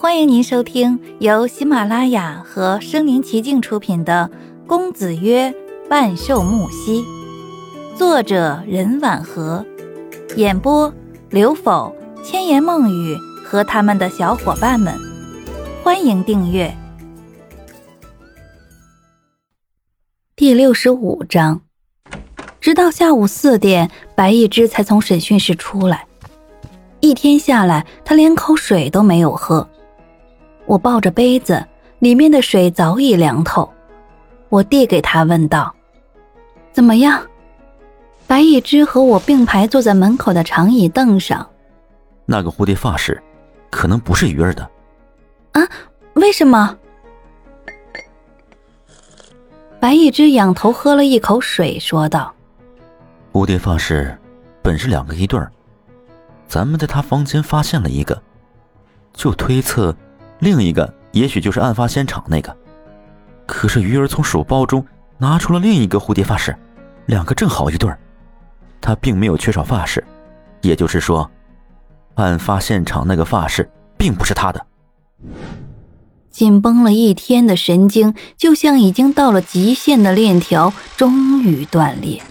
欢迎您收听由喜马拉雅和声临其境出品的《公子曰万寿木兮》，作者任婉和，演播刘否、千言梦语和他们的小伙伴们。欢迎订阅第六十五章。直到下午四点，白一之才从审讯室出来。一天下来，他连口水都没有喝。我抱着杯子，里面的水早已凉透。我递给他，问道：“怎么样？”白一之和我并排坐在门口的长椅凳上。那个蝴蝶发饰，可能不是鱼儿的。啊？为什么？白一之仰头喝了一口水，说道：“蝴蝶发饰本是两个一对儿，咱们在他房间发现了一个，就推测。”另一个也许就是案发现场那个，可是鱼儿从手包中拿出了另一个蝴蝶发饰，两个正好一对儿，他并没有缺少发饰，也就是说，案发现场那个发饰并不是他的。紧绷了一天的神经，就像已经到了极限的链条，终于断裂。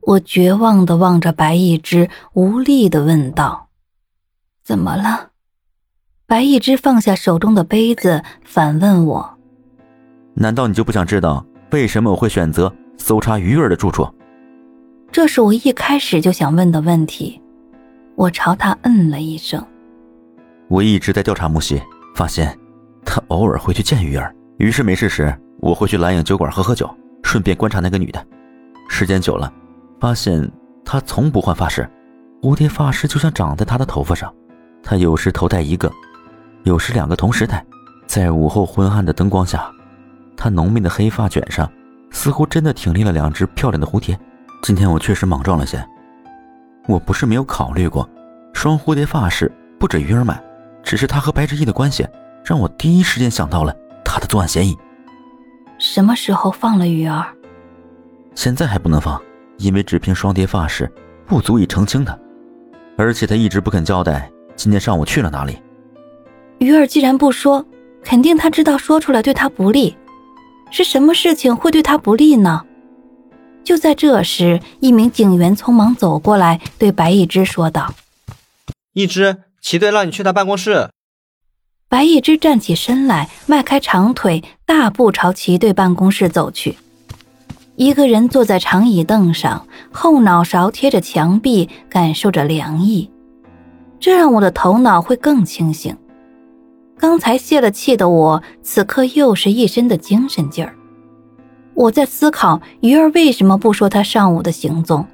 我绝望的望着白一只，无力的问道：“怎么了？”白一之放下手中的杯子，反问我：“难道你就不想知道为什么我会选择搜查鱼儿的住处？”这是我一开始就想问的问题。我朝他嗯了一声。我一直在调查木西，发现他偶尔会去见鱼儿，于是没事时我会去蓝影酒馆喝喝酒，顺便观察那个女的。时间久了，发现她从不换发饰，蝴蝶发饰就像长在她的头发上。她有时头戴一个。有时两个同时戴，在午后昏暗的灯光下，她浓密的黑发卷上似乎真的挺立了两只漂亮的蝴蝶。今天我确实莽撞了些，我不是没有考虑过，双蝴蝶发饰不止鱼儿买，只是他和白志毅的关系让我第一时间想到了他的作案嫌疑。什么时候放了鱼儿？现在还不能放，因为只凭双蝶发饰不足以澄清他，而且他一直不肯交代今天上午去了哪里。鱼儿既然不说，肯定他知道说出来对他不利。是什么事情会对他不利呢？就在这时，一名警员匆忙走过来，对白一之说道：“一之，齐队让你去他办公室。”白一之站起身来，迈开长腿，大步朝齐队办公室走去。一个人坐在长椅凳上，后脑勺贴着墙壁，感受着凉意，这让我的头脑会更清醒。刚才泄了气的我，此刻又是一身的精神劲儿。我在思考鱼儿为什么不说他上午的行踪。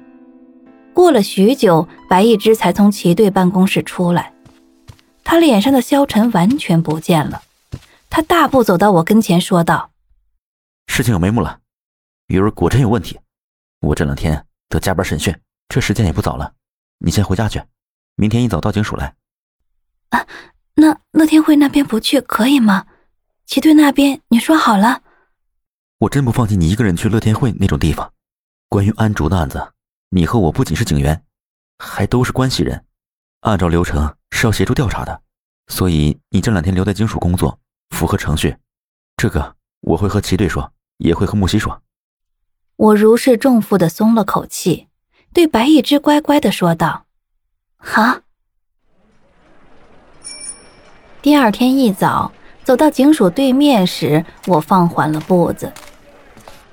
过了许久，白一之才从齐队办公室出来，他脸上的消沉完全不见了。他大步走到我跟前，说道：“事情有眉目了，鱼儿果真有问题。我这两天得加班审讯，这时间也不早了，你先回家去，明天一早到警署来。”啊。那乐天会那边不去可以吗？齐队那边你说好了。我真不放心你一个人去乐天会那种地方。关于安竹的案子，你和我不仅是警员，还都是关系人，按照流程是要协助调查的。所以你这两天留在警署工作，符合程序。这个我会和齐队说，也会和木西说。我如释重负的松了口气，对白一之乖乖的说道：“好。”第二天一早，走到警署对面时，我放缓了步子，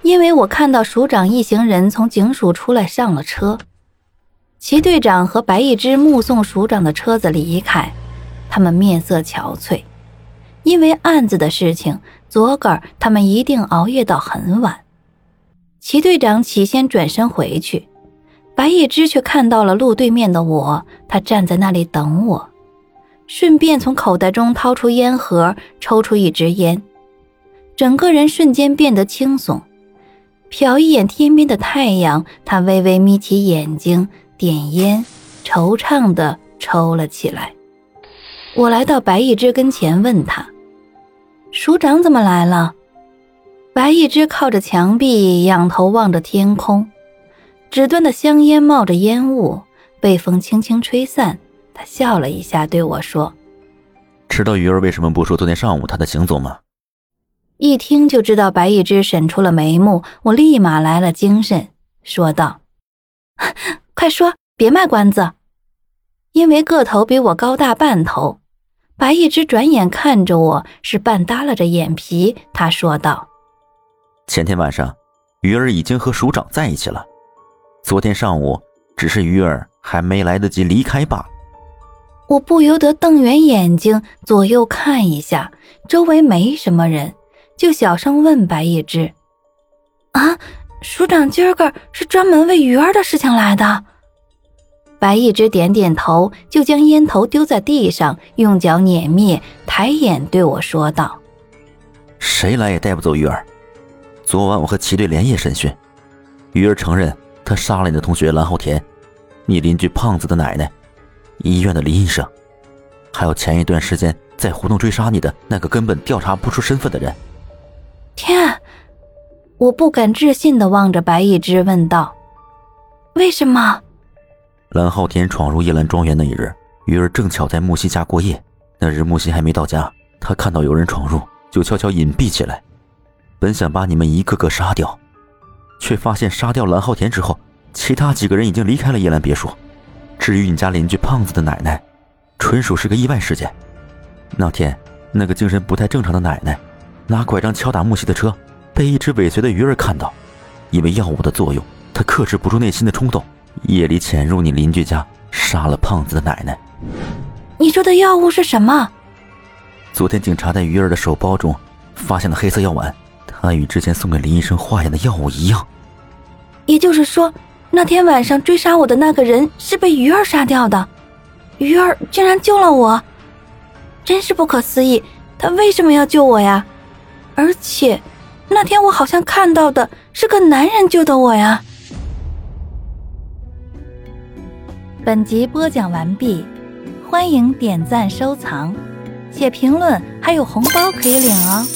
因为我看到署长一行人从警署出来，上了车。齐队长和白一之目送署长的车子离开，他们面色憔悴，因为案子的事情，昨个儿他们一定熬夜到很晚。齐队长起先转身回去，白一之却看到了路对面的我，他站在那里等我。顺便从口袋中掏出烟盒，抽出一支烟，整个人瞬间变得轻松。瞟一眼天边的太阳，他微微眯起眼睛，点烟，惆怅地抽了起来。我来到白一之跟前，问他：“署长怎么来了？”白一之靠着墙壁，仰头望着天空，纸端的香烟冒着烟雾，被风轻轻吹散。他笑了一下，对我说：“知道鱼儿为什么不说昨天上午他的行踪吗？一听就知道白一只审出了眉目，我立马来了精神，说道：“快说，别卖关子。”因为个头比我高大半头，白一只转眼看着我，是半耷拉着眼皮。他说道：“前天晚上，鱼儿已经和署长在一起了。昨天上午，只是鱼儿还没来得及离开罢了。”我不由得瞪圆眼睛，左右看一下，周围没什么人。就小声问白一只：“啊，署长今儿个是专门为鱼儿的事情来的？”白一只点点头，就将烟头丢在地上，用脚碾灭，抬眼对我说道：“谁来也带不走鱼儿。昨晚我和齐队连夜审讯，鱼儿承认他杀了你的同学蓝浩田，你邻居胖子的奶奶，医院的林医生，还有前一段时间在胡同追杀你的那个根本调查不出身份的人。”天！我不敢置信的望着白一只，问道：“为什么？”蓝浩天闯入叶兰庄园那一日，鱼儿正巧在木西家过夜。那日木西还没到家，他看到有人闯入，就悄悄隐蔽起来。本想把你们一个个杀掉，却发现杀掉蓝浩天之后，其他几个人已经离开了叶兰别墅。至于你家邻居胖子的奶奶，纯属是个意外事件。那天，那个精神不太正常的奶奶。拿拐杖敲打木西的车，被一只尾随的鱼儿看到。因为药物的作用，他克制不住内心的冲动，夜里潜入你邻居家，杀了胖子的奶奶。你说的药物是什么？昨天警察在鱼儿的手包中发现了黑色药丸，它与之前送给林医生化验的药物一样。也就是说，那天晚上追杀我的那个人是被鱼儿杀掉的。鱼儿竟然救了我，真是不可思议！他为什么要救我呀？而且，那天我好像看到的是个男人救的我呀。本集播讲完毕，欢迎点赞收藏，写评论，还有红包可以领哦。